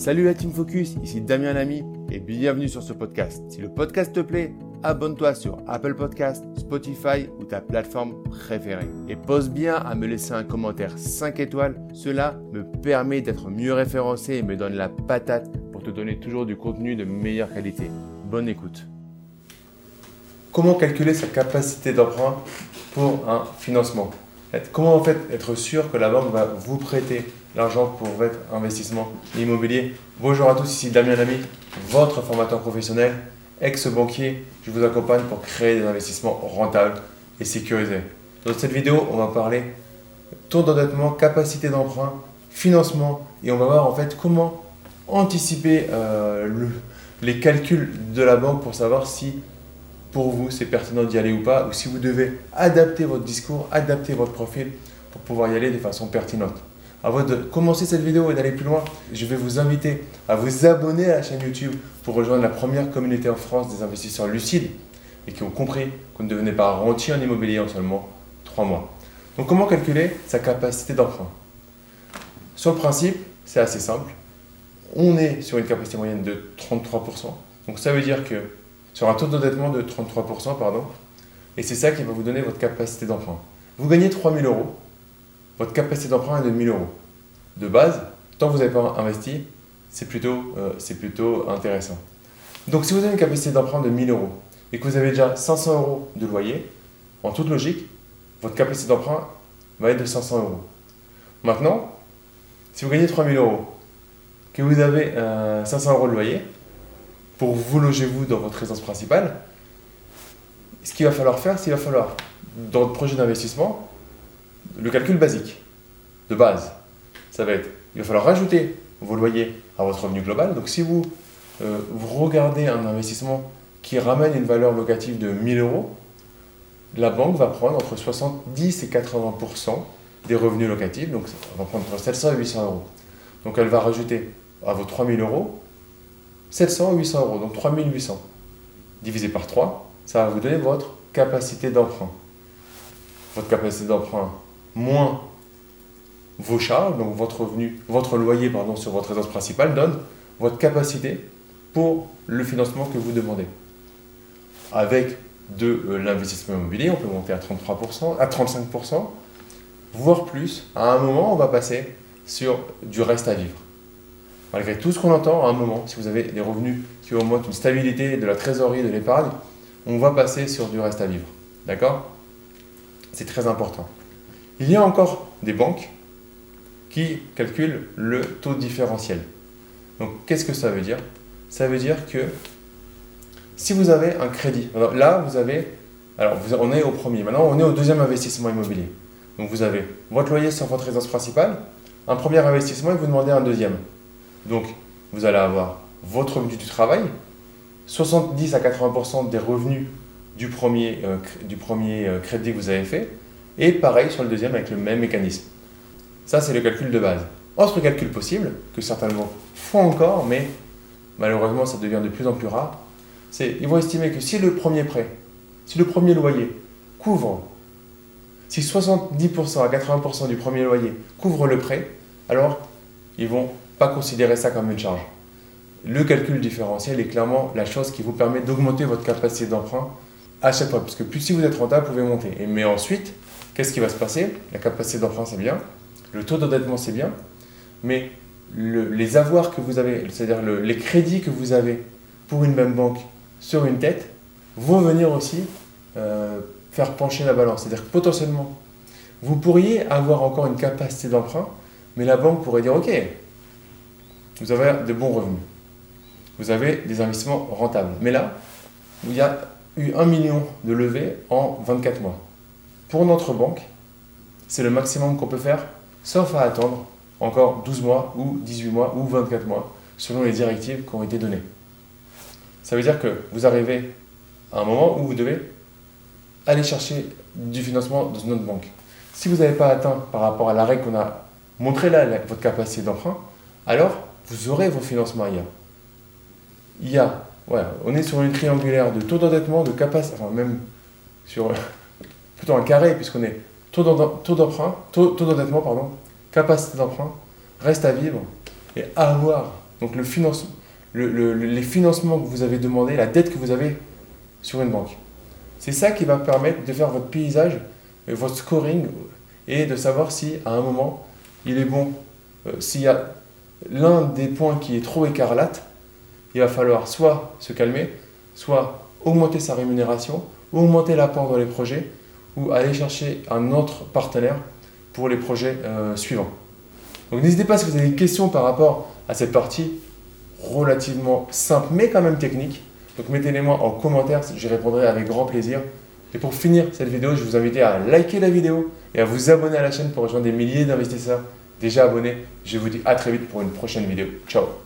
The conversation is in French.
Salut la Team Focus, ici Damien Lamy et bienvenue sur ce podcast. Si le podcast te plaît, abonne-toi sur Apple Podcast, Spotify ou ta plateforme préférée. Et pose bien à me laisser un commentaire 5 étoiles, cela me permet d'être mieux référencé et me donne la patate pour te donner toujours du contenu de meilleure qualité. Bonne écoute. Comment calculer sa capacité d'emprunt pour un financement? Comment en fait être sûr que la banque va vous prêter? L'argent pour votre investissement immobilier Bonjour à tous, ici Damien Lamy, votre formateur professionnel, ex-banquier. Je vous accompagne pour créer des investissements rentables et sécurisés. Dans cette vidéo, on va parler taux d'endettement, capacité d'emprunt, financement et on va voir en fait comment anticiper euh, les calculs de la banque pour savoir si pour vous c'est pertinent d'y aller ou pas, ou si vous devez adapter votre discours, adapter votre profil pour pouvoir y aller de façon pertinente. Avant de commencer cette vidéo et d'aller plus loin, je vais vous inviter à vous abonner à la chaîne YouTube pour rejoindre la première communauté en France des investisseurs lucides et qui ont compris qu'on ne devenait pas rentier en immobilier en seulement 3 mois. Donc comment calculer sa capacité d'emprunt? Sur le principe, c'est assez simple. On est sur une capacité moyenne de 33%. Donc ça veut dire que sur un taux d'endettement de 33%, pardon. Et c'est ça qui va vous donner votre capacité d'emprunt. Vous gagnez 3000 euros, votre capacité d'emprunt est de 1000 euros. De base, tant que vous n'avez pas investi, c'est plutôt, euh, intéressant. Donc si vous avez une capacité d'emprunt de 1000 euros et que vous avez déjà 500 euros de loyer, en toute logique, votre capacité d'emprunt va être de 500 euros. Maintenant, si vous gagnez 3000 euros, que vous avez 500 euh, euros de loyer, pour vous loger vous dans votre résidence principale, ce qu'il va falloir faire, c'est qu'il va falloir, dans votre projet d'investissement, le calcul basique, de base. Ça va être, il va falloir rajouter vos loyers à votre revenu global. Donc si vous, euh, vous regardez un investissement qui ramène une valeur locative de 1000 euros, la banque va prendre entre 70 et 80% des revenus locatifs, donc elle va prendre entre 700 et 800 euros. Donc elle va rajouter à vos 3000 euros 700 ou 800 euros, donc 3800. Divisé par 3, ça va vous donner votre capacité d'emprunt. Votre capacité d'emprunt moins vos charges, donc votre revenu, votre loyer pardon, sur votre résidence principale donne votre capacité pour le financement que vous demandez. Avec de euh, l'investissement immobilier, on peut monter à 33%, à 35%, voire plus. À un moment, on va passer sur du reste à vivre malgré tout ce qu'on entend, à un moment, si vous avez des revenus qui augmentent une stabilité de la trésorerie, de l'épargne, on va passer sur du reste à vivre. D'accord? C'est très important. Il y a encore des banques qui calculent le taux différentiel. Donc, qu'est-ce que ça veut dire? Ça veut dire que si vous avez un crédit, là, vous avez, alors on est au premier, maintenant on est au deuxième investissement immobilier. Donc, vous avez votre loyer sur votre résidence principale, un premier investissement et vous demandez un deuxième. Donc, vous allez avoir votre revenu du travail, 70 à 80% des revenus du premier, euh, du premier euh, crédit que vous avez fait, et pareil sur le deuxième avec le même mécanisme. Ça, c'est le calcul de base. Autre calcul possible, que certains banques font encore, mais malheureusement ça devient de plus en plus rare, c'est ils vont estimer que si le premier prêt, si le premier loyer couvre, si 70% à 80% du premier loyer couvre le prêt, alors ils vont pas considérer ça comme une charge. Le calcul différentiel est clairement la chose qui vous permet d'augmenter votre capacité d'emprunt à chaque fois. Parce que plus si vous êtes rentable, vous pouvez monter. Mais ensuite, qu'est-ce qui va se passer? La capacité d'emprunt, c'est bien. Le taux d'endettement, c'est bien. Mais les avoirs que vous avez, c'est-à-dire les crédits que vous avez pour une même banque sur une tête, vont venir aussi euh, faire pencher la balance. C'est-à-dire que potentiellement, vous pourriez avoir encore une capacité d'emprunt, mais la banque pourrait dire, OK, vous avez de bons revenus. Vous avez des investissements rentables. Mais là, il y a eu 1 million de levées en 24 mois. Pour notre banque, c'est le maximum qu'on peut faire, sauf à attendre encore 12 mois ou 18 mois ou 24 mois, selon les directives qui ont été données. Ça veut dire que vous arrivez à un moment où vous devez aller chercher du financement dans une autre banque. Si vous n'avez pas atteint par rapport à la règle qu'on a montré là, votre capacité d'emprunt, alors vous aurez vos financements ailleurs. Il y a, voilà, on est sur une triangulaire de taux d'endettement, de capacité, enfin même sur plutôt un carré, puisqu'on est taux d'emprunt, taux, d'endettement, pardon, capacité d'emprunt, reste à vivre et avoir Donc le les financements que vous avez demandé, la dette que vous avez sur une banque. C'est ça qui va permettre de faire votre paysage, votre scoring et de savoir si à un moment il est bon, euh, s'il y a l'un des points qui est trop écarlate, il va falloir soit se calmer, soit augmenter sa rémunération, augmenter l'apport dans les projets, ou aller chercher un autre partenaire pour les projets euh, suivants. Donc n'hésitez pas si vous avez des questions par rapport à cette partie relativement simple mais quand même technique. Donc mettez-les moi en commentaire, j'y répondrai avec grand plaisir. Et pour finir cette vidéo, je vous invite à liker la vidéo et à vous abonner à la chaîne pour rejoindre des milliers d'investisseurs déjà abonnés. Je vous dis à très vite pour une prochaine vidéo. Ciao